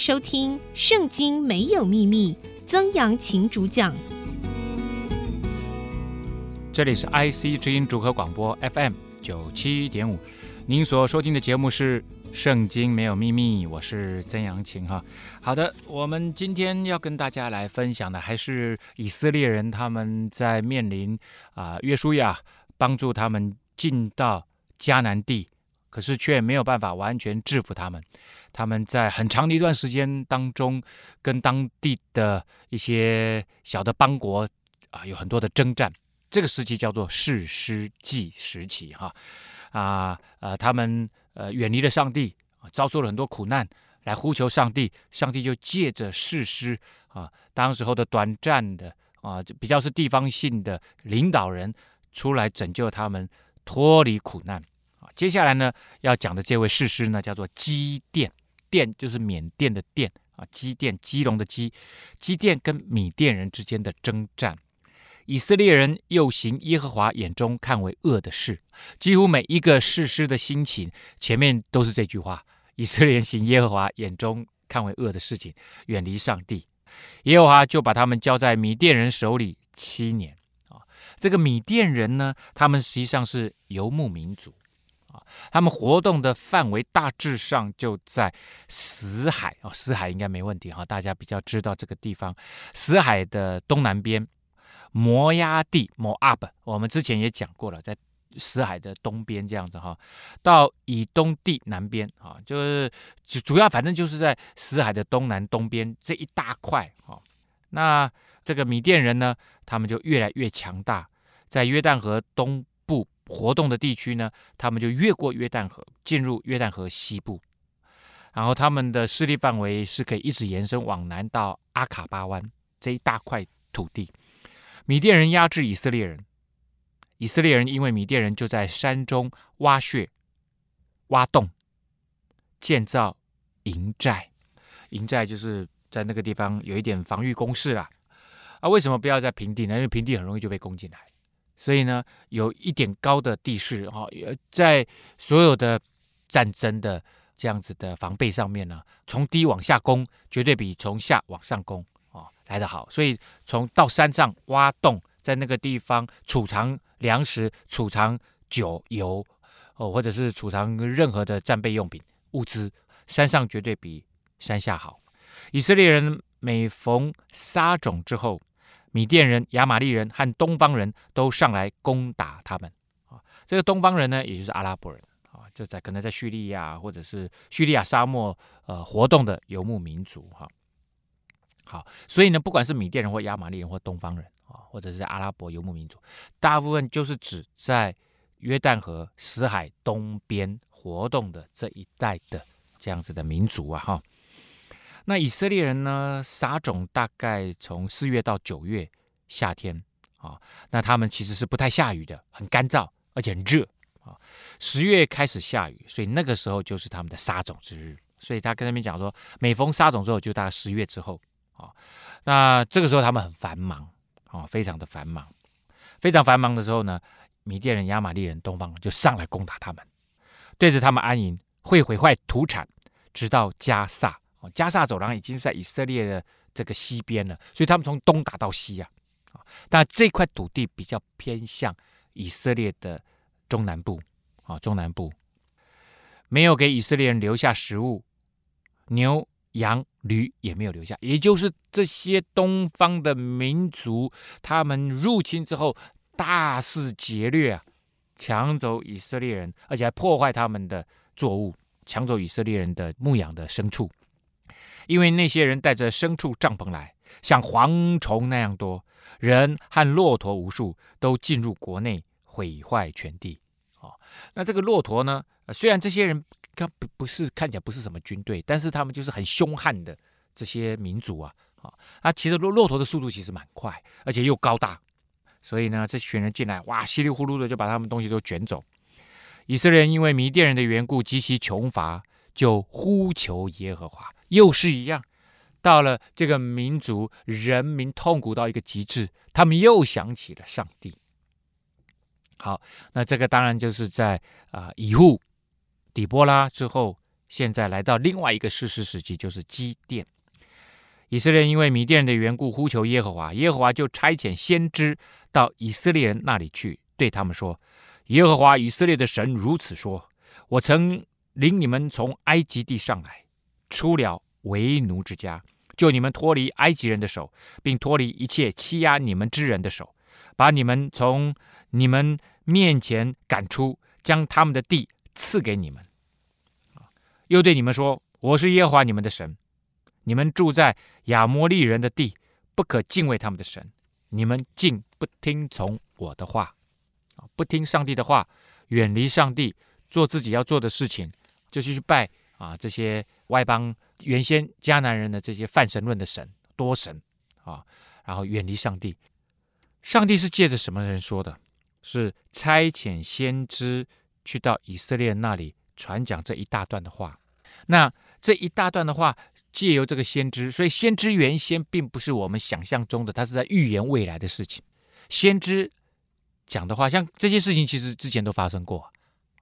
收听《圣经没有秘密》，曾阳晴主讲。这里是 IC 之音主客广播 FM 九七点五，您所收听的节目是《圣经没有秘密》，我是曾阳晴哈。好的，我们今天要跟大家来分享的还是以色列人他们在面临啊、约书亚帮助他们进到迦南地，可是却没有办法完全制服他们。他们在很长的一段时间当中，跟当地的一些小的邦国啊有很多的征战。这个时期叫做士师记时期，哈啊呃，他们呃远离了上帝，遭受了很多苦难，来呼求上帝，上帝就借着士师啊，当时候的短暂的啊，比较是地方性的领导人出来拯救他们脱离苦难。接下来呢，要讲的这位士师呢，叫做基甸，甸就是缅甸的甸啊，基甸基隆的基，基甸跟米甸人之间的征战。以色列人又行耶和华眼中看为恶的事，几乎每一个士师的心情前面都是这句话：以色列人行耶和华眼中看为恶的事情，远离上帝。耶和华就把他们交在米甸人手里七年。啊，这个米甸人呢，他们实际上是游牧民族，他们活动的范围大致上就在死海啊，死海应该没问题哈，大家比较知道这个地方，死海的东南边。摩押地 Moab，我们之前也讲过了，在死海的东边这样子哈，到以东地南边啊，就是主主要反正就是在死海的东南东边这一大块啊。那这个米甸人呢，他们就越来越强大，在约旦河东部活动的地区呢，他们就越过约旦河，进入约旦河西部，然后他们的势力范围是可以一直延伸往南到阿卡巴湾这一大块土地。米甸人压制以色列人，以色列人因为米甸人就在山中挖穴、挖洞、建造营寨。营寨就是在那个地方有一点防御工事啦。啊，为什么不要在平地呢？因为平地很容易就被攻进来。所以呢，有一点高的地势哈，在所有的战争的这样子的防备上面呢，从低往下攻绝对比从下往上攻哦。来得好，所以从到山上挖洞，在那个地方储藏粮食、储藏酒油，哦，或者是储藏任何的战备用品物资，山上绝对比山下好。以色列人每逢撒种之后，米甸人、亚玛力人和东方人都上来攻打他们。啊，这个东方人呢，也就是阿拉伯人啊，就在可能在叙利亚或者是叙利亚沙漠呃活动的游牧民族哈。好，所以呢，不管是米甸人或亚玛力人或东方人啊，或者是阿拉伯游牧民族，大部分就是指在约旦河死海东边活动的这一带的这样子的民族啊，哈。那以色列人呢，撒种大概从四月到九月夏天啊，那他们其实是不太下雨的，很干燥而且很热啊。十月开始下雨，所以那个时候就是他们的撒种之日。所以他跟他们讲说，每逢撒种之后，就大概十月之后。啊，那这个时候他们很繁忙，啊，非常的繁忙，非常繁忙的时候呢，米甸人、亚玛力人、东方人就上来攻打他们，对着他们安营，会毁坏土产，直到加萨。哦，加萨走廊已经在以色列的这个西边了，所以他们从东打到西啊，但这块土地比较偏向以色列的中南部，啊，中南部没有给以色列人留下食物，牛。羊驴也没有留下，也就是这些东方的民族，他们入侵之后大肆劫掠啊，抢走以色列人，而且还破坏他们的作物，抢走以色列人的牧养的牲畜。因为那些人带着牲畜帐篷来，像蝗虫那样多，人和骆驼无数，都进入国内，毁坏全地。哦，那这个骆驼呢？虽然这些人。看不不是看起来不是什么军队，但是他们就是很凶悍的这些民族啊啊！啊，其实骆骆驼的速度其实蛮快，而且又高大，所以呢，这群人进来，哇，稀里呼噜的就把他们东西都卷走。以色列人因为迷甸人的缘故极其穷乏，就呼求耶和华，又是一样。到了这个民族人民痛苦到一个极致，他们又想起了上帝。好，那这个当然就是在啊以户。底波拉之后，现在来到另外一个事实时期，就是基甸。以色列因为米甸人的缘故呼求耶和华，耶和华就差遣先知到以色列人那里去，对他们说：“耶和华以色列的神如此说：我曾领你们从埃及地上来，出了为奴之家，救你们脱离埃及人的手，并脱离一切欺压你们之人的手，把你们从你们面前赶出，将他们的地赐给你们。又对你们说：我是耶和华你们的神。”你们住在亚摩利人的地，不可敬畏他们的神。你们竟不听从我的话，不听上帝的话，远离上帝，做自己要做的事情，就是去拜啊这些外邦原先迦南人的这些泛神论的神多神啊，然后远离上帝。上帝是借着什么人说的？是差遣先知去到以色列那里传讲这一大段的话。那这一大段的话。借由这个先知，所以先知原先并不是我们想象中的，他是在预言未来的事情。先知讲的话，像这些事情其实之前都发生过，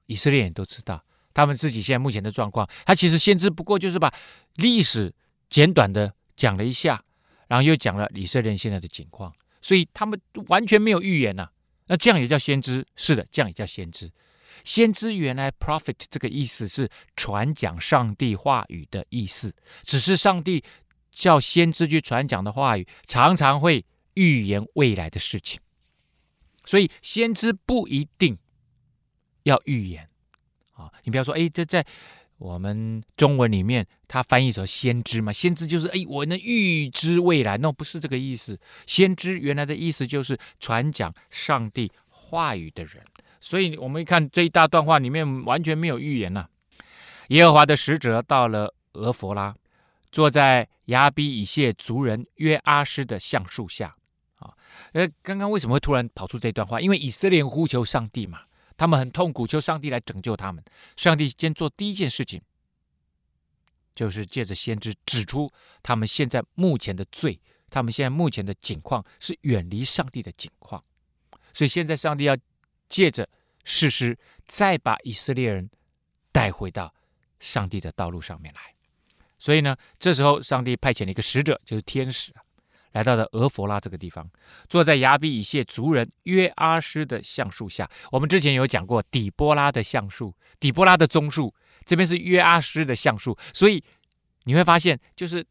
以色列人都知道他们自己现在目前的状况。他其实先知不过就是把历史简短的讲了一下，然后又讲了以色列现在的情况，所以他们完全没有预言呐、那这样也叫先知？是的，这样也叫先知。先知原来 prophet 这个意思是传讲上帝话语的意思，只是上帝叫先知去传讲的话语，常常会预言未来的事情，所以先知不一定要预言啊。你不要说，哎，这在我们中文里面，它翻译成先知嘛，先知就是哎，我能预知未来，那不是这个意思。先知原来的意思就是传讲上帝话语的人。所以，我们一看这一大段话里面完全没有预言呐、啊。耶和华的使者到了俄弗拉，坐在亚比以谢族人约阿施的橡树下。啊，呃，刚刚为什么会突然跑出这段话？因为以色列呼求上帝嘛，他们很痛苦，求上帝来拯救他们。上帝先做第一件事情，就是借着先知指出他们现在目前的罪，他们现在目前的境况是远离上帝的境况。所以现在上帝要。借着事实，再把以色列人带回到上帝的道路上面来。所以呢，这时候上帝派遣了一个使者，就是天使，来到了俄佛拉这个地方，坐在亚比以谢族人约阿施的橡树下。我们之前有讲过底波拉的橡树，底波拉的棕树，这边是约阿施的橡树。所以你会发现，就是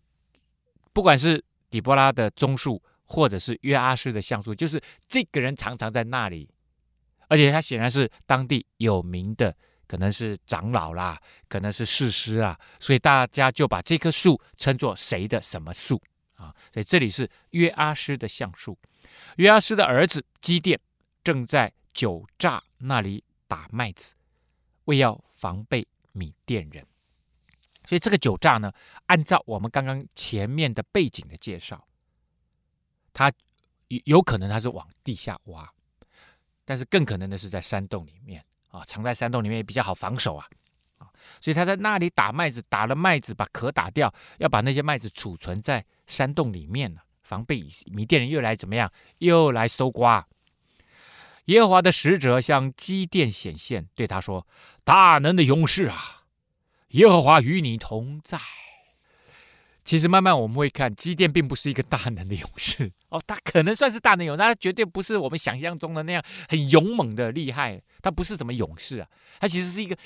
不管是底波拉的棕树，或者是约阿施的橡树，就是这个人常常在那里。而且他显然是当地有名的，可能是长老啦，可能是士师啊，所以大家就把这棵树称作谁的什么树啊？所以这里是约阿施的橡树。约阿施的儿子基甸正在酒榨那里打麦子，为要防备米甸人。所以这个酒榨呢，按照我们刚刚前面的背景的介绍，他有可能他是往地下挖。但是更可能的是在山洞里面啊，藏在山洞里面也比较好防守啊，啊，所以他在那里打麦子，打了麦子把壳打掉，要把那些麦子储存在山洞里面呢，防备米甸人又来怎么样，又来搜刮。耶和华的使者向基甸显现，对他说：“大能的勇士啊，耶和华与你同在。”其实慢慢我们会看，基甸并不是一个大能的勇士 哦，他可能算是大能勇士，他绝对不是我们想象中的那样很勇猛的厉害，他不是什么勇士啊，他其实是一个，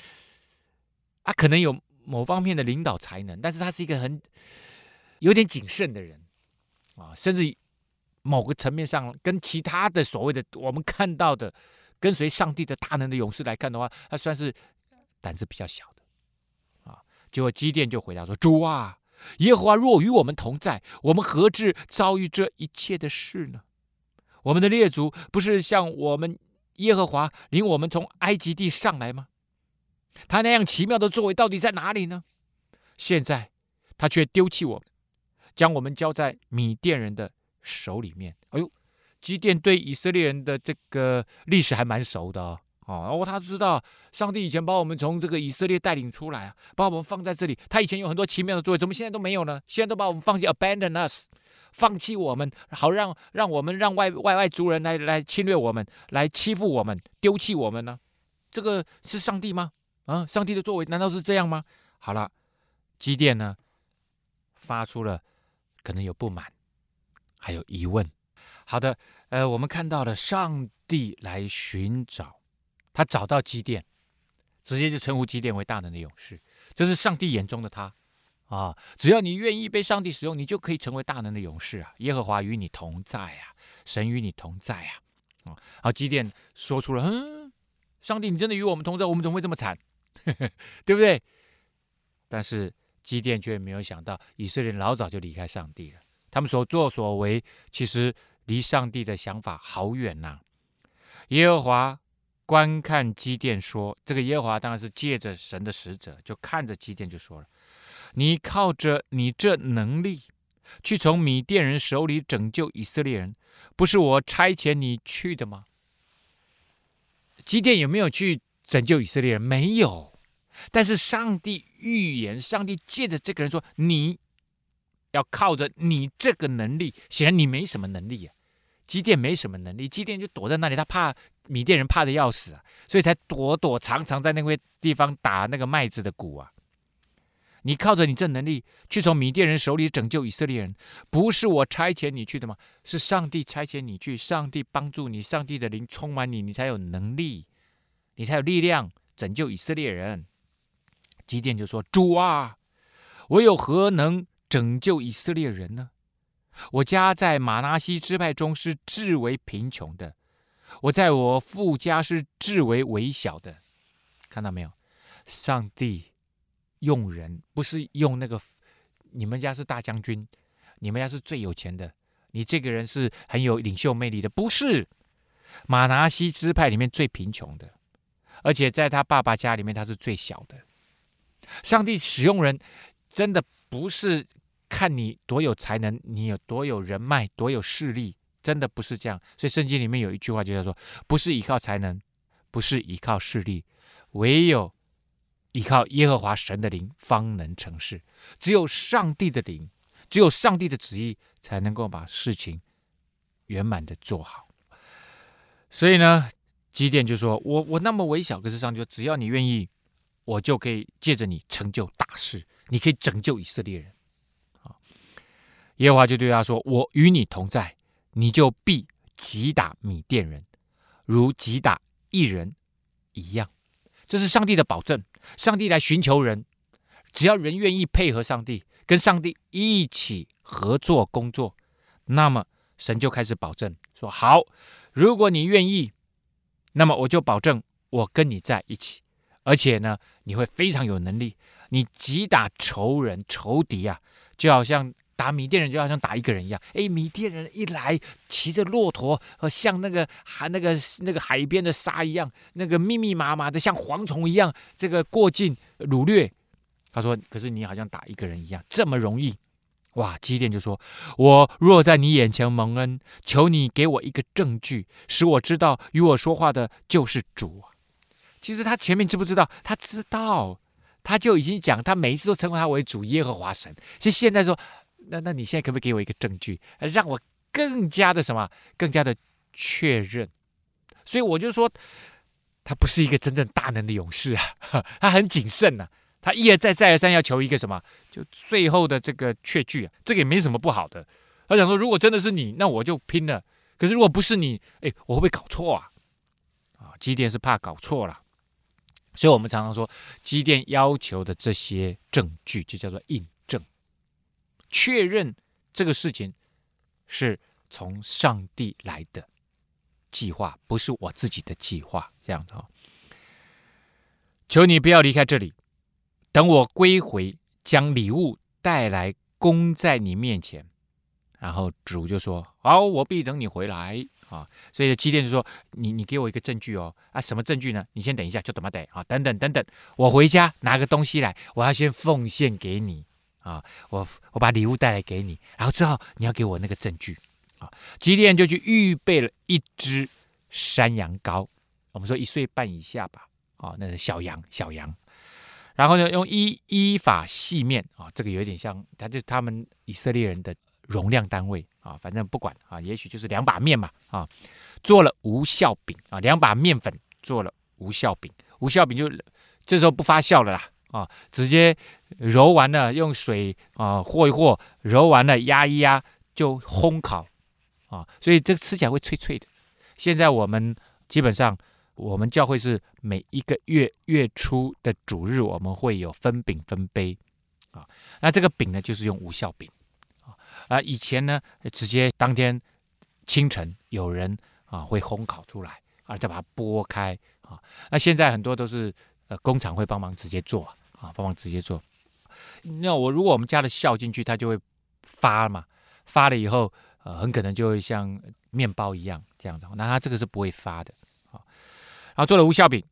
他可能有某方面的领导才能，但是他是一个很有点谨慎的人啊，甚至某个层面上跟其他的所谓的我们看到的跟随上帝的大能的勇士来看的话，他算是胆子比较小的啊。结果基甸就回答说：“主啊。”耶和华若与我们同在，我们何至遭遇这一切的事呢？我们的列祖不是向我们耶和华领我们从埃及地上来吗？他那样奇妙的作为到底在哪里呢？现在他却丢弃我们，将我们交在米甸人的手里面。哎呦，基甸对以色列人的这个历史还蛮熟的哦。哦，他知道上帝以前把我们从这个以色列带领出来啊，把我们放在这里。他以前有很多奇妙的作为，怎么现在都没有呢？现在都把我们放弃，abandon us，放弃我们，好让让我们让外外外族人来来侵略我们，来欺负我们，丢弃我们呢？这个是上帝吗？啊，上帝的作为难道是这样吗？好了，基甸呢发出了可能有不满，还有疑问。好的，呃，我们看到了上帝来寻找，他找到基甸，直接就称呼基甸为大能的勇士。这是上帝眼中的他啊！只要你愿意被上帝使用，你就可以成为大能的勇士啊！耶和华与你同在啊，神与你同在啊！啊，好，基甸说出了：“嗯，上帝，你真的与我们同在，我们怎么会这么惨？对不对？”但是基甸却没有想到，以色列人老早就离开上帝了，他们所作所为，其实离上帝的想法好远呐、耶和华。观看基甸说：“这个耶和华当然是借着神的使者，就看着基甸就说了：‘你靠着你这能力，去从米甸人手里拯救以色列人，不是我差遣你去的吗？’基甸有没有去拯救以色列人？没有。但是上帝预言，上帝借着这个人说：‘你要靠着你这个能力。’显然你没什么能力、啊。基甸没什么能力，基甸就躲在那里，他怕。”米甸人怕的要死啊，所以才躲躲藏藏在那个地方打那个麦子的鼓啊。你靠着你这能力去从米甸人手里拯救以色列人，不是我差遣你去的吗？是上帝差遣你去，上帝帮助你，上帝的灵充满你，你才有能力，你才有力量拯救以色列人。基甸就说：“主啊，我有何能拯救以色列人呢？我家在马拿西支派中是至为贫穷的。”我在我父家是至为微小的，看到没有？上帝用人，不是用那个。你们家是大将军，你们家是最有钱的，你这个人是很有领袖魅力的，不是？马拿西支派里面最贫穷的，而且在他爸爸家里面他是最小的。上帝使用人，真的不是看你多有才能，你有多有人脉，多有势力。真的不是这样，所以圣经里面有一句话就叫做：不是依靠才能，不是依靠势力，唯有依靠耶和华神的灵，方能成事。只有上帝的灵，只有上帝的旨意，才能够把事情圆满的做好。所以呢，基甸就说：我我那么微小，可是上帝说，只要你愿意，我就可以借着你成就大事，你可以拯救以色列人。啊，耶和华就对他说：我与你同在。你就必击打米甸人，如击打一人一样。这是上帝的保证。上帝来寻求人，只要人愿意配合上帝，跟上帝一起合作工作，那么神就开始保证说：好，如果你愿意，那么我就保证我跟你在一起，而且呢，你会非常有能力。你击打仇人、仇敌啊，就好像。打米甸人就好像打一个人一样，哎，米甸人一来，骑着骆驼，和像那个海那个那个海边的沙一样，那个密密麻麻的，像蝗虫一样，这个过境掳掠。他说：“可是你好像打一个人一样，这么容易？”哇！基甸就说：“我若在你眼前蒙恩，求你给我一个证据，使我知道与我说话的就是主。”其实他前面知不知道？他知道，他就已经讲，他每一次都称呼他为主耶和华神。其实现在说。那那你现在可不可以给我一个证据，让我更加的什么，更加的确认？所以我就说，他不是一个真正大能的勇士啊，他很谨慎呐、啊，他一而再再而三要求一个什么，就最后的这个确据啊，这个也没什么不好的。他想说，如果真的是你，那我就拼了。可是如果不是你，哎，我会不会搞错啊？啊，基甸是怕搞错了，所以我们常常说，机电要求的这些证据，就叫做印证。确认这个事情是从上帝来的计划，不是我自己的计划。这样子啊，求你不要离开这里，等我归回，将礼物带来供在你面前。然后主就说：“好，我必等你回来啊。”所以基甸就说：“你你给我一个证据哦啊，什么证据呢？你先等一下，就等么等啊，等等等等，我回家拿个东西来，我要先奉献给你。”啊，我我把礼物带来给你，然后之后你要给我那个证据。啊，基甸就去预备了一只山羊羔，我们说一岁半以下吧，啊，那是小羊小羊。然后呢，用依依法细面，啊，这个有点像，它就他们以色列人的容量单位，啊，反正不管啊，也许就是两把面嘛，啊，做了无效饼，啊，两把面粉做了无效饼，无效饼就这时候不发酵了啦。啊，直接揉完了，用水啊和一和，揉完了压一压就烘烤啊，所以这个吃起来会脆脆的。现在我们基本上，我们教会是每一个月月初的主日，我们会有分饼分杯啊。那这个饼呢，就是用无效饼啊。以前呢，直接当天清晨有人啊会烘烤出来啊，再把它剥开啊。那现在很多都是呃工厂会帮忙直接做啊，帮忙直接做。那我如果我们加了酵进去，它就会发嘛，发了以后呃很可能就会像面包一样这样的。那它这个是不会发的啊。然后做了无酵饼，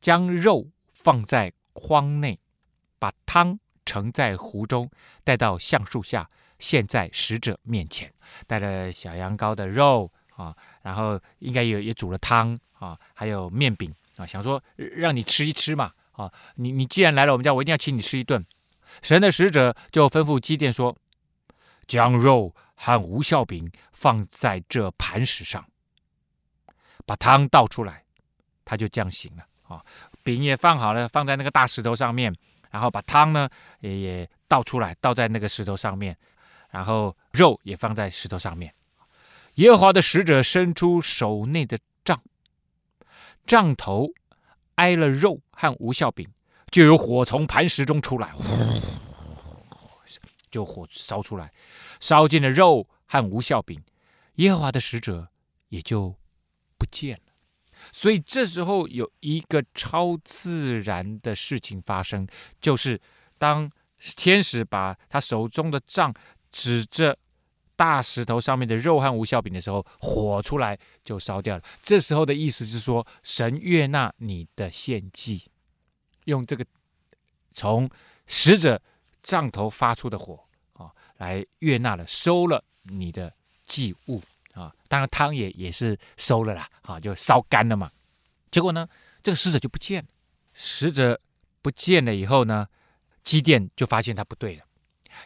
将肉放在筐内，把汤盛在壶中，带到橡树下，献在使者面前。带了小羊羔的肉啊，然后应该也也煮了汤啊，还有面饼啊，想说让你吃一吃嘛啊，你你既然来了我们家，我一定要请你吃一顿。神的使者就吩咐基甸说：“将肉和无酵饼放在这磐石上，把汤倒出来。”他就这样行了啊，饼也放好了，放在那个大石头上面，然后把汤呢也也倒出来，倒在那个石头上面，然后肉也放在石头上面。耶和华的使者伸出手内的杖，杖头挨了肉和无效饼，就有火从磐石中出来，就火烧出来，烧尽了肉和无效饼，耶和华的使者也就不见了。所以这时候有一个超自然的事情发生，就是当天使把他手中的杖指着大石头上面的肉和无酵饼的时候，火出来就烧掉了。这时候的意思是说，神悦纳你的献祭，用这个从使者杖头发出的火啊，来悦纳了，收了你的祭物。啊，当然汤也也是收了啦，啊，就烧干了嘛。结果呢，这个使者就不见了。使者不见了以后呢，基甸就发现他不对了，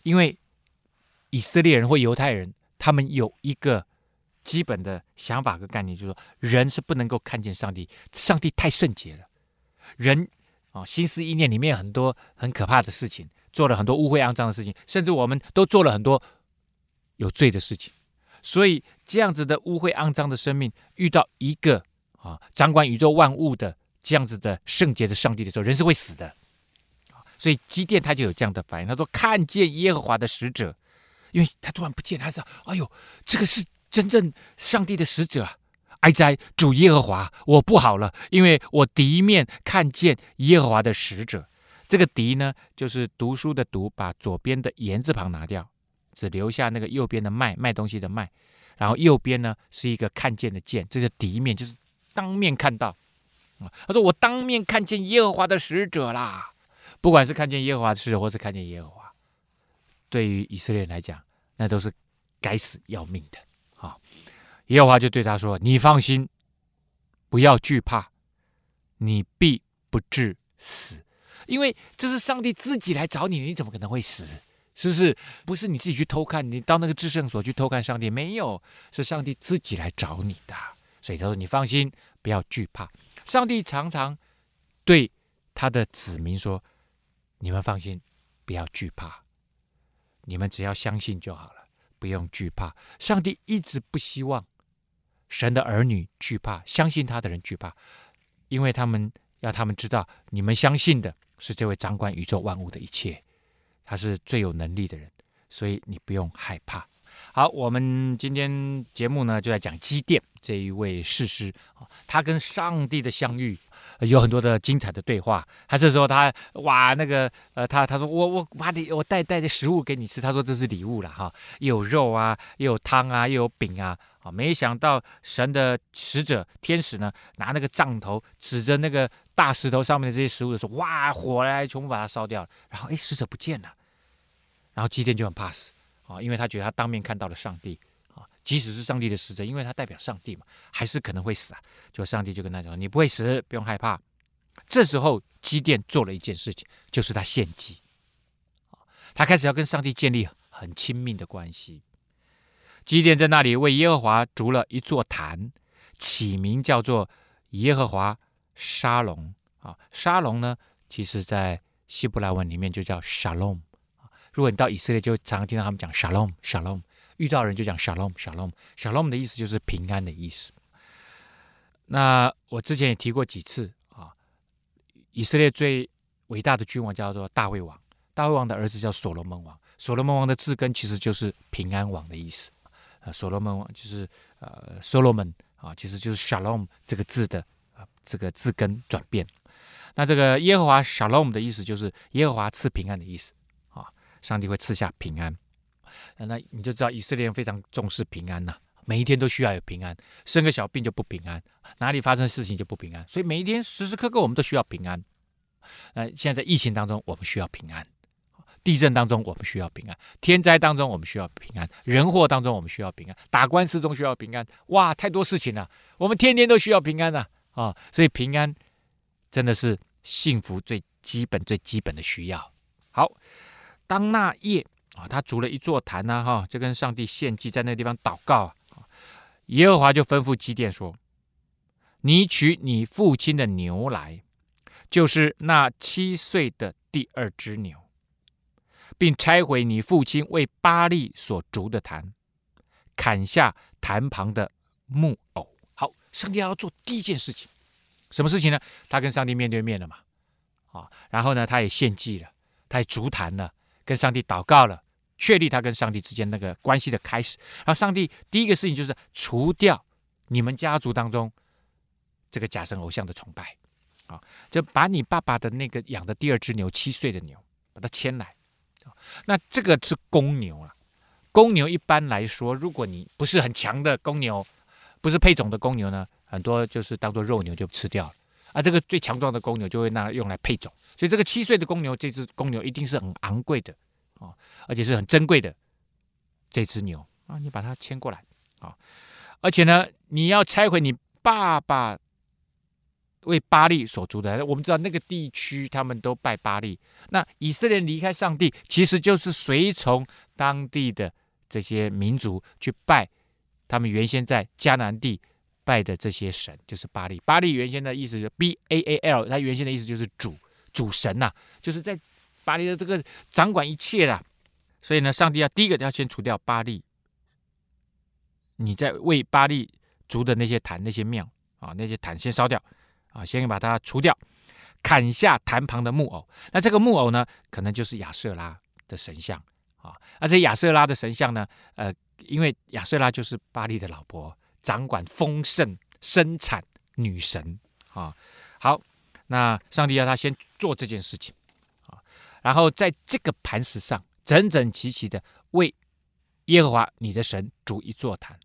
因为以色列人或犹太人，他们有一个基本的想法和概念，就是说人是不能够看见上帝，上帝太圣洁了。人啊，心思意念里面很多很可怕的事情，做了很多污秽肮脏的事情，甚至我们都做了很多有罪的事情。所以，这样子的污秽肮脏的生命，遇到一个啊掌管宇宙万物的这样子的圣洁的上帝的时候，人是会死的。所以基甸他就有这样的反应，他说：“看见耶和华的使者，因为他突然不见，他说：‘哎呦，这个是真正上帝的使者啊！’哀哉，主耶和华，我不好了，因为我第一面看见耶和华的使者。这个敌呢，就是读书的读，把左边的言字旁拿掉。”只留下那个右边的卖卖东西的卖，然后右边呢是一个看见的见，这个敌面就是当面看到啊。他说：“我当面看见耶和华的使者啦，不管是看见耶和华的使者，或是看见耶和华，对于以色列人来讲，那都是该死要命的啊。”耶和华就对他说：“你放心，不要惧怕，你必不致死，因为这是上帝自己来找你，你怎么可能会死？”是不是？不是你自己去偷看，你到那个至圣所去偷看上帝，没有，是上帝自己来找你的。所以他说：“你放心，不要惧怕。”上帝常常对他的子民说：“你们放心，不要惧怕，你们只要相信就好了，不用惧怕。”上帝一直不希望神的儿女惧怕，相信他的人惧怕，因为他们要他们知道，你们相信的是这位掌管宇宙万物的一切。他是最有能力的人，所以你不用害怕。好，我们今天节目呢就在讲基甸这一位士师，他跟上帝的相遇有很多的精彩的对话。他这时候他哇那个呃他他说我我把你我带带着食物给你吃，他说这是礼物了哈，又有肉啊，又有汤啊，又有饼啊啊，没想到神的使者天使呢拿那个杖头指着那个大石头上面的这些食物的时候，哇火来全部把它烧掉了，然后哎使者不见了。然后基甸就很怕死啊，因为他觉得他当面看到了上帝，即使是上帝的使者，因为他代表上帝嘛，还是可能会死啊。就上帝就跟他讲：“你不会死，不用害怕。”这时候基甸做了一件事情，就是他献祭，他开始要跟上帝建立很亲密的关系。基甸在那里为耶和华筑了一座坛，起名叫做耶和华沙龙啊。沙龙呢，其实在希伯来文里面就叫 Shalom。如果你到以色列，就常常听到他们讲 Shalom Shalom，遇到人就讲 Shalom Shalom Shalom 的意思就是平安的意思。那我之前也提过几次啊，以色列最伟大的君王叫做大卫王，大卫王的儿子叫所罗门王，所罗门王的字根其实就是平安王的意思。啊，所罗门王就是呃，Solomon 啊，其实就是 Shalom 这个字的啊这个字根转变。那这个耶和华 Shalom 的意思就是耶和华赐平安的意思啊，上帝会赐下平安。那你就知道以色列人非常重视平安呐，每一天都需要有平安，生个小病就不平安，哪里发生事情就不平安，所以每一天时时刻刻我们都需要平安。那现在在疫情当中，我们需要平安。地震当中，我们需要平安；天灾当中，我们需要平安；人祸当中，我们需要平安；打官司中需要平安。哇，太多事情了，我们天天都需要平安呐！啊，所以平安真的是幸福最基本、最基本的需要。好，当那夜啊，他筑了一座坛呐，哈，就跟上帝献祭，在那个地方祷告啊。耶和华就吩咐基甸说：“你取你父亲的牛来，就是那七岁的第二只牛。”并拆毁你父亲为巴力所筑的坛，砍下坛旁的木偶。好，上帝要做第一件事情，什么事情呢？他跟上帝面对面了嘛，啊，然后呢，他也献祭了，他也筑坛了，跟上帝祷告了，确立他跟上帝之间那个关系的开始。然后上帝第一个事情就是除掉你们家族当中这个假神偶像的崇拜，啊，就把你爸爸的那个养的第二只牛，七岁的牛，把它牵来。那这个是公牛啊，公牛一般来说，如果你不是很强的公牛，不是配种的公牛呢，很多就是当做肉牛就吃掉了啊。这个最强壮的公牛就会拿用来配种，所以这个七岁的公牛，这只公牛一定是很昂贵的啊，而且是很珍贵的这只牛啊，你把它牵过来啊，而且呢，你要拆毁你爸爸。为巴力所筑的，我们知道那个地区他们都拜巴力。那以色列离开上帝，其实就是随从当地的这些民族去拜他们原先在迦南地拜的这些神，就是巴力。巴力原先的意思是 B A A L，它原先的意思就是主主神呐、就是在巴力的这个掌管一切的。所以呢，上帝要第一个要先除掉巴力，你在为巴力筑的那些坛、那些庙啊，那些坛先烧掉。啊，先把它除掉，砍下坛旁的木偶。那这个木偶呢，可能就是亚瑟拉的神像啊。而且亚瑟拉的神像呢，呃，因为亚瑟拉就是巴力的老婆，掌管丰盛生产女神啊。好，那上帝要他先做这件事情，然后在这个磐石上整整齐齐的为耶和华你的神筑一座坛，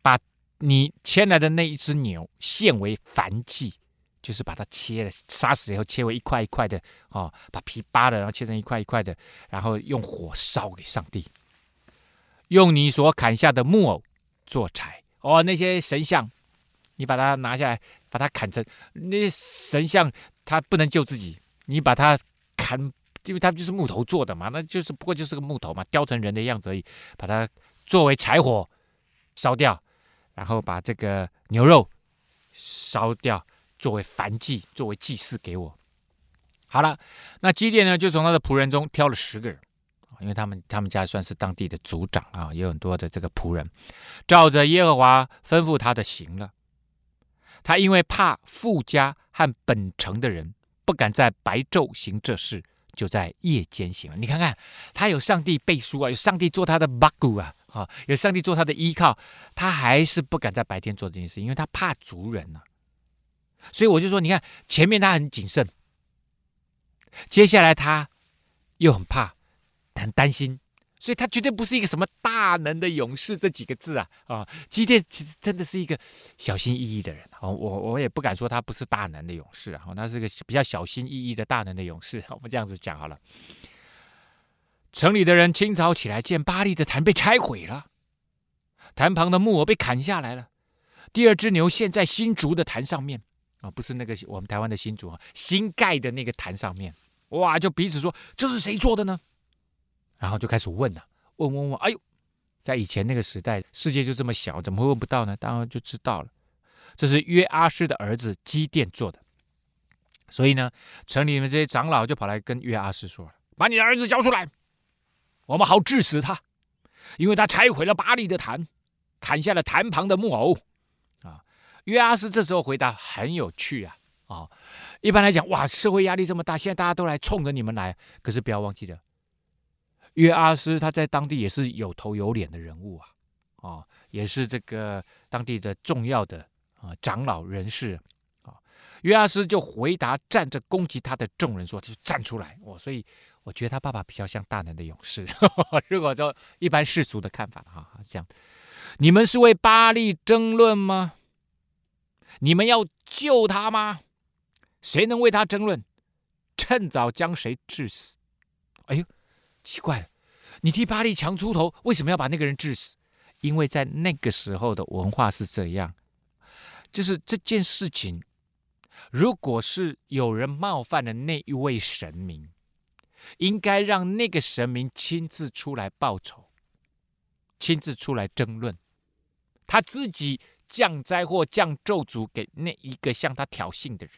把你牵来的那一只牛献为燔祭。就是把它切了，杀死以后切为一块一块的，哦，把皮扒了，然后切成一块一块的，然后用火烧给上帝。用你所砍下的木偶做柴，哦，那些神像，你把它拿下来，把它砍成那神像，它不能救自己，你把它砍，因为它就是木头做的嘛，那就是不过就是个木头嘛，雕成人的样子而已，把它作为柴火烧掉，然后把这个牛肉烧掉。作为燔祭，作为祭祀给我。好了，那基甸呢，就从他的仆人中挑了十个人，因为他们他们家算是当地的族长啊，有很多的这个仆人，照着耶和华吩咐他的行了。他因为怕富家和本城的人，不敢在白昼行这事，就在夜间行了。你看看，他有上帝背书啊，有上帝做他的巴谷啊，啊，有上帝做他的依靠，他还是不敢在白天做这件事，因为他怕族人呢、啊。所以我就说，你看前面他很谨慎，接下来他又很怕，很担心，所以他绝对不是一个什么大能的勇士这几个字啊啊！基甸其实真的是一个小心翼翼的人啊，我我也不敢说他不是大能的勇士啊，他是个比较小心翼翼的大能的勇士。我们这样子讲好了。城里的人清早起来，见巴力的坛被拆毁了，坛旁的木偶被砍下来了，第二只牛现在新筑的坛上面。啊，不是那个我们台湾的新竹啊，新盖的那个坛上面，哇，就彼此说这是谁做的呢？然后就开始问了，问问问，哎呦，在以前那个时代，世界就这么小，怎么会问不到呢？当然就知道了，这是约阿施的儿子基甸做的。所以呢，城里面这些长老就跑来跟约阿施说了：“把你的儿子交出来，我们好治死他，因为他拆毁了巴力的坛，砍下了坛旁的木偶。”啊，约阿施这时候回答很有趣啊！啊，一般来讲，哇，社会压力这么大，现在大家都来冲着你们来，可是不要忘记了，约阿斯他在当地也是有头有脸的人物啊，啊，也是这个当地的重要的啊长老人士啊。约阿斯就回答站着攻击他的众人说：“就站出来！”我所以我觉得他爸爸比较像大能的勇士。如果说一般世俗的看法哈，这样，你们是为巴力争论吗？你们要救他吗？谁能为他争论？趁早将谁治死？哎呦，奇怪了，你替巴力强出头，为什么要把那个人治死？因为在那个时候的文化是这样，就是这件事情。如果是有人冒犯了那一位神明，应该让那个神明亲自出来报仇，亲自出来争论，他自己降灾祸、降咒诅给那一个向他挑衅的人，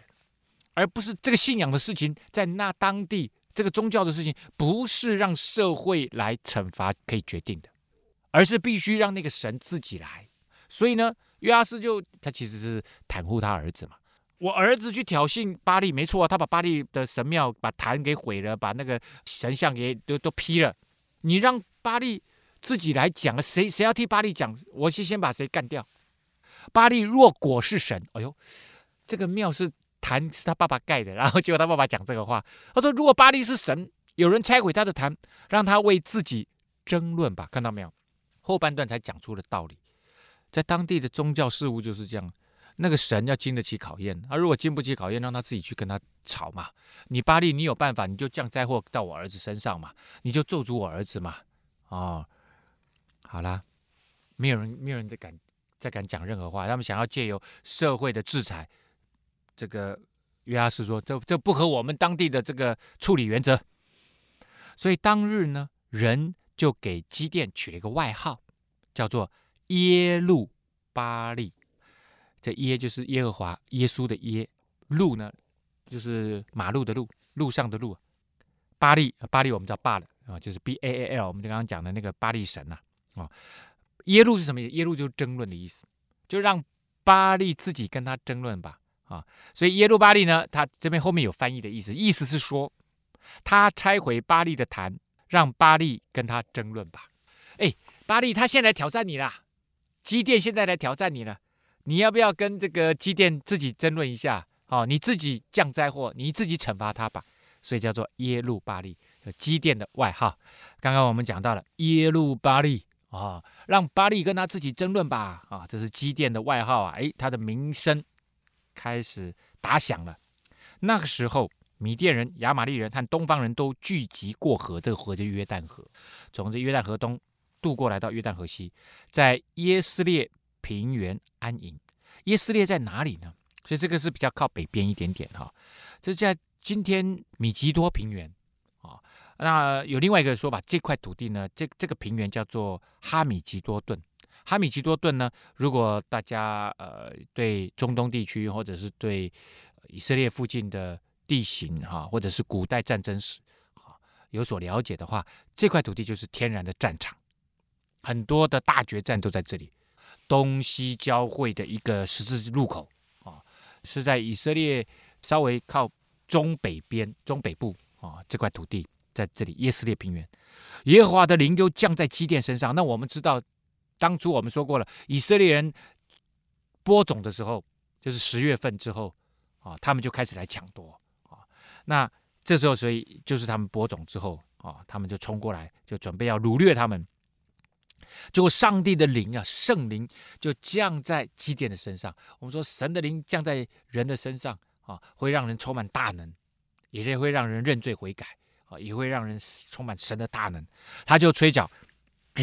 而不是这个信仰的事情，在那当地这个宗教的事情，不是让社会来惩罚可以决定的，而是必须让那个神自己来。所以呢，约阿斯就他其实是袒护他儿子嘛。我儿子去挑衅巴力，没错啊，他把巴力的神庙、把坛给毁了，把那个神像给都都劈了。你让巴力自己来讲，谁谁要替巴力讲？我先先把谁干掉。巴力若果是神，哎呦，这个庙是坛是他爸爸盖的，然后结果他爸爸讲这个话，他说如果巴力是神，有人拆毁他的坛，让他为自己争论吧。看到没有？后半段才讲出了道理，在当地的宗教事务就是这样。那个神要经得起考验，他、啊、如果经不起考验，让他自己去跟他吵嘛。你巴力，你有办法，你就降灾祸到我儿子身上嘛，你就咒诅我儿子嘛。哦，好啦，没有人，没有人再敢再敢讲任何话。他们想要借由社会的制裁，这个约阿斯说，这这不合我们当地的这个处理原则。所以当日呢，人就给基甸取了一个外号，叫做耶路巴利。这耶就是耶和华耶稣的耶，路呢就是马路的路，路上的路。巴利巴利我们叫巴了啊，就是 B A A L，我们就刚刚讲的那个巴力神呐啊。耶路是什么意思？耶路就是争论的意思，就让巴利自己跟他争论吧啊。所以耶路巴利呢，他这边后面有翻译的意思，意思是说他拆毁巴利的坛，让巴利跟他争论吧。哎，巴利他现在来挑战你了，基甸现在来挑战你了。你要不要跟这个基甸自己争论一下？哦，你自己降灾祸，你自己惩罚他吧。所以叫做耶路巴利，基甸的外号。刚刚我们讲到了耶路巴利啊、哦，让巴利跟他自己争论吧。啊、哦，这是基甸的外号啊。哎，他的名声开始打响了。那个时候，米甸人、亚玛力人和东方人都聚集过河，这个河就约旦河，从这约旦河东渡过来到约旦河西，在耶斯列。平原安营，耶斯列在哪里呢？所以这个是比较靠北边一点点哈。这在今天米吉多平原啊。那有另外一个说法，这块土地呢，这这个平原叫做哈米吉多顿。哈米吉多顿呢，如果大家呃对中东地区或者是对以色列附近的地形哈，或者是古代战争史啊有所了解的话，这块土地就是天然的战场，很多的大决战都在这里。东西交汇的一个十字路口啊，是在以色列稍微靠中北边、中北部啊这块土地，在这里耶斯列平原，耶和华的灵就降在基甸身上。那我们知道，当初我们说过了，以色列人播种的时候，就是十月份之后啊，他们就开始来抢夺啊。那这时候，所以就是他们播种之后啊，他们就冲过来，就准备要掳掠他们。结果上帝的灵啊，圣灵就降在基甸的身上。我们说神的灵降在人的身上啊，会让人充满大能，也是会让人认罪悔改啊，也会让人充满神的大能。他就吹角，呜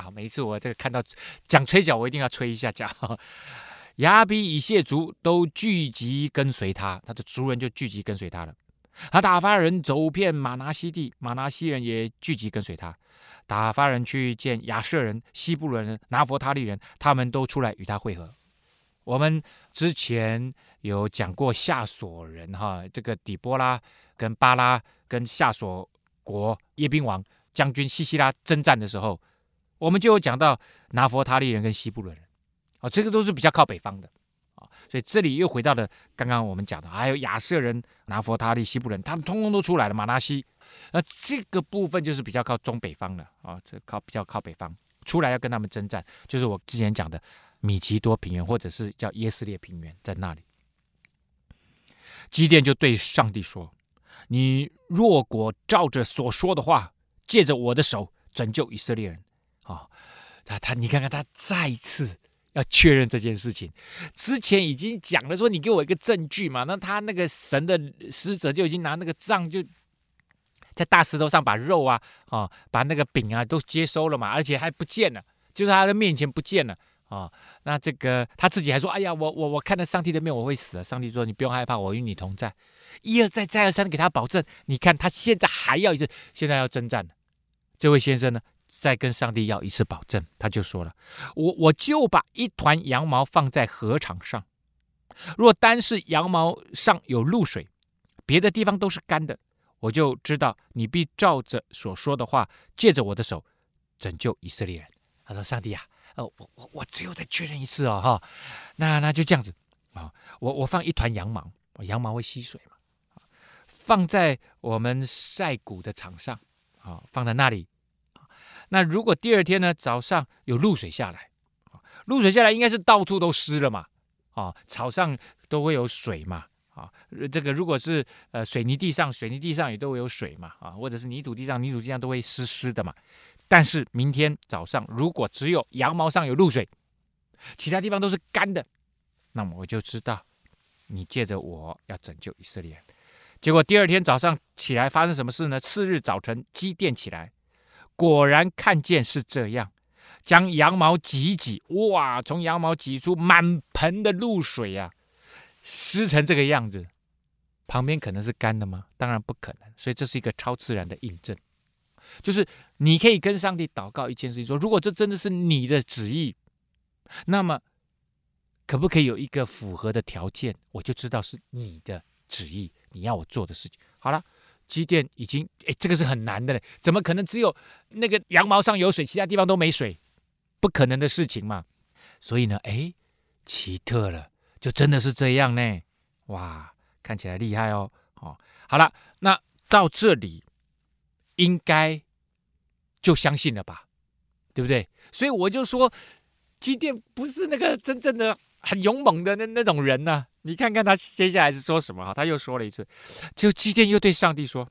啊！每一次我这个看到讲吹角，我一定要吹一下角。亚比以谢族都聚集跟随他，他的族人就聚集跟随他了。他打发人走遍玛拿西地，玛拿西人也聚集跟随他。打发人去见亚设人、西布伦人、拿弗他利人，他们都出来与他会合。我们之前有讲过夏索人哈，这个底波拉跟巴拉跟夏索国耶宾王将军西西拉征战的时候，我们就有讲到拿弗他利人跟西布伦人，啊，这个都是比较靠北方的啊，所以这里又回到了刚刚我们讲的，还有亚瑟人、拿弗他利、西布伦，他们通通都出来了，马拉西，那这个部分就是比较靠中北方的啊，这靠比较靠北方出来要跟他们征战，就是我之前讲的。米吉多平原，或者是叫耶斯列平原，在那里，基甸就对上帝说：“你若果照着所说的话，借着我的手拯救以色列人，哦，他他，你看看他再一次要确认这件事情。之前已经讲了说，你给我一个证据嘛。那他那个神的使者就已经拿那个杖，就在大石头上把肉啊，哦，把那个饼啊都接收了嘛，而且还不见了，就在他的面前不见了。”啊、哦，那这个他自己还说：“哎呀，我我我看到上帝的面，我会死了。”上帝说：“你不用害怕，我与你同在。”一而再，再而三的给他保证。你看他现在还要一次，现在要征战了。这位先生呢，再跟上帝要一次保证，他就说了：“我我就把一团羊毛放在禾场上，若单是羊毛上有露水，别的地方都是干的，我就知道你必照着所说的话，借着我的手拯救以色列人。”他说：“上帝啊。”呃，我我我只有再确认一次哦，哈，那那就这样子啊，我我放一团羊毛，羊毛会吸水嘛，放在我们晒谷的场上，啊，放在那里，那如果第二天呢早上有露水下来，露水下来应该是到处都湿了嘛，啊，草上都会有水嘛，啊，这个如果是呃水泥地上，水泥地上也都会有水嘛，啊，或者是泥土地上，泥土地上都会湿湿的嘛。但是明天早上，如果只有羊毛上有露水，其他地方都是干的，那么我就知道你借着我要拯救以色列。结果第二天早上起来发生什么事呢？次日早晨，基甸起来，果然看见是这样，将羊毛挤一挤，哇，从羊毛挤出满盆的露水呀，湿成这个样子。旁边可能是干的吗？当然不可能。所以这是一个超自然的印证。就是你可以跟上帝祷告一件事情，说如果这真的是你的旨意，那么可不可以有一个符合的条件，我就知道是你的旨意，你要我做的事情。好了，机电已经，哎，这个是很难的嘞，怎么可能只有那个羊毛上有水，其他地方都没水？不可能的事情嘛。所以呢，哎，奇特了，就真的是这样呢。哇，看起来厉害哦。哦，好了，那到这里。应该就相信了吧，对不对？所以我就说，机电不是那个真正的很勇猛的那那种人呢、你看看他接下来是说什么哈？他又说了一次，就基甸又对上帝说：“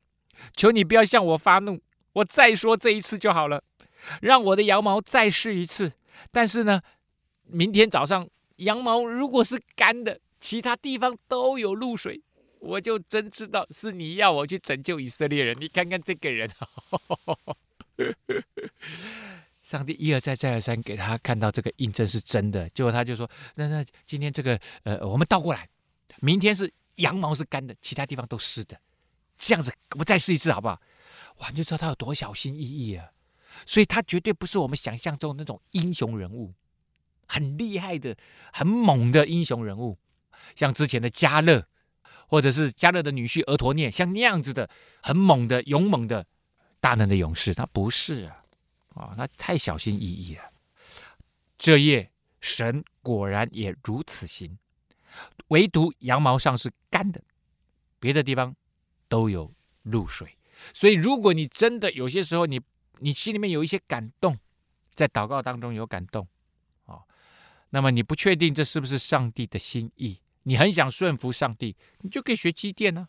求你不要向我发怒，我再说这一次就好了，让我的羊毛再试一次。但是呢，明天早上羊毛如果是干的，其他地方都有露水。”我就真知道是你要我去拯救以色列人。你看看这个人，上帝一而再再而三给他看到这个印证是真的。结果他就说：“那那今天这个呃，我们倒过来，明天是羊毛是干的，其他地方都湿的，这样子我再试一次好不好？”哇，你就知道他有多小心翼翼啊！所以他绝对不是我们想象中那种英雄人物，很厉害的、很猛的英雄人物，像之前的加勒。或者是加勒的女婿俄陀涅，像那样子的很猛的、勇猛的、大能的勇士，他不是啊，啊、哦，他太小心翼翼了。这夜神果然也如此行，唯独羊毛上是干的，别的地方都有露水。所以，如果你真的有些时候你你心里面有一些感动，在祷告当中有感动，哦，那么你不确定这是不是上帝的心意。你很想顺服上帝，你就可以学机电呢，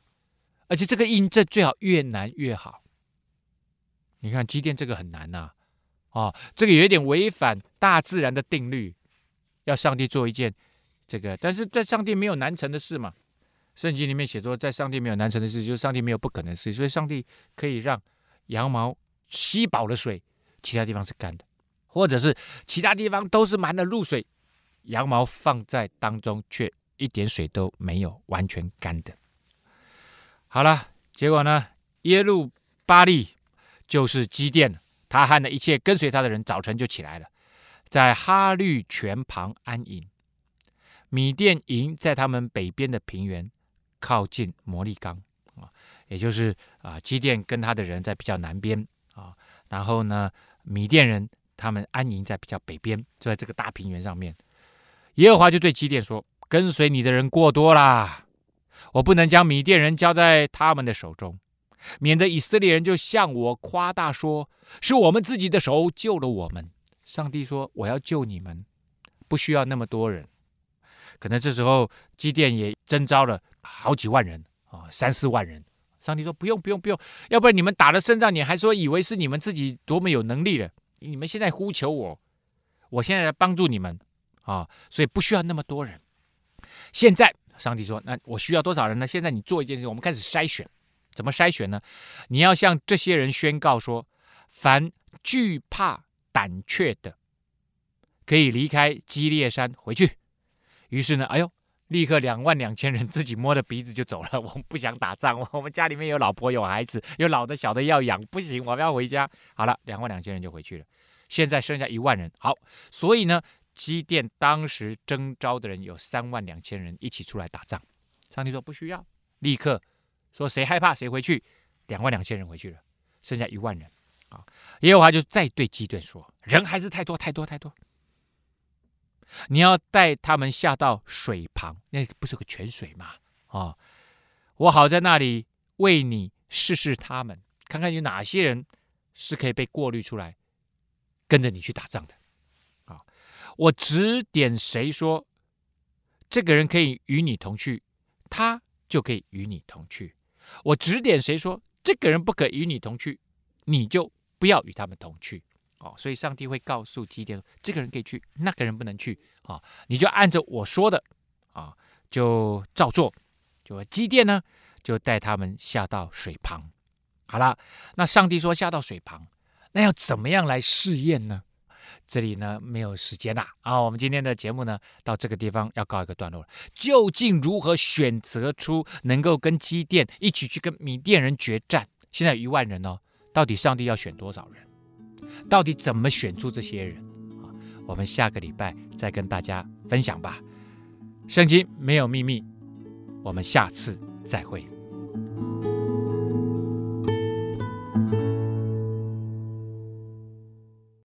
而且这个印证最好越难越好。你看机电这个很难呐，哦，这个有一点违反大自然的定律，要上帝做一件这个，但是在上帝没有难成的事嘛。圣经里面写说，在上帝没有难成的事，就是上帝没有不可能的事，所以上帝可以让羊毛吸饱了水，其他地方是干的，或者是其他地方都是满了露水，羊毛放在当中却。一点水都没有，完全干的。好了，结果呢？耶路巴力就是基甸，他和那一切跟随他的人，早晨就起来了，在哈绿泉旁安营。米甸营在他们北边的平原，靠近摩利冈啊，也就是啊，基甸跟他的人在比较南边啊，然后呢，米甸人他们安营在比较北边，就在这个大平原上面。耶和华就对基甸说：“跟随你的人过多啦，我不能将米甸人交在他们的手中，免得以色列人就向我夸大说，是我们自己的手救了我们。”上帝说：“我要救你们，不需要那么多人。”可能这时候基甸也征召了好几万人啊，三四万人。上帝说：“不用，不用，不用，要不然你们打了胜仗，你还说以为是你们自己多么有能力了？你们现在呼求我，我现在来帮助你们啊，所以不需要那么多人。现在上帝说：‘那我需要多少人呢？’现在你做一件事，我们开始筛选。怎么筛选呢？你要向这些人宣告说：凡惧怕胆怯的，可以离开基列山回去。”于是呢，哎呦，立刻两万两千人自己摸着鼻子就走了。我们不想打仗，我们家里面有老婆有孩子，有老的小的要养，不行，我们要回家。好了，两万两千人就回去了。现在剩下一万人。好，所以呢，基甸当时征召的人有三万两千人一起出来打仗。上帝说不需要，立刻说谁害怕谁回去。两万两千人回去了，剩下一万人。啊，耶和华就再对基甸说：人还是太多太多太多。你要带他们下到水旁，那不是个泉水吗？啊、我好在那里为你试试他们，看看有哪些人是可以被过滤出来，跟着你去打仗的。啊、我指点谁说这个人可以与你同去，他就可以与你同去；我指点谁说这个人不可与你同去，你就不要与他们同去。哦，所以上帝会告诉基甸，这个人可以去，那个人不能去。啊、你就按照我说的，啊、就照做。就基甸呢，就带他们下到水旁。好了，那上帝说下到水旁，那要怎么样来试验呢？这里呢没有时间啦。啊，我们今天的节目呢到这个地方要告一个段落了。究竟如何选择出能够跟基甸一起去跟米甸人决战？现在一万人哦，到底上帝要选多少人？到底怎么选出这些人啊？我们下个礼拜再跟大家分享吧。圣经没有秘密，我们下次再会。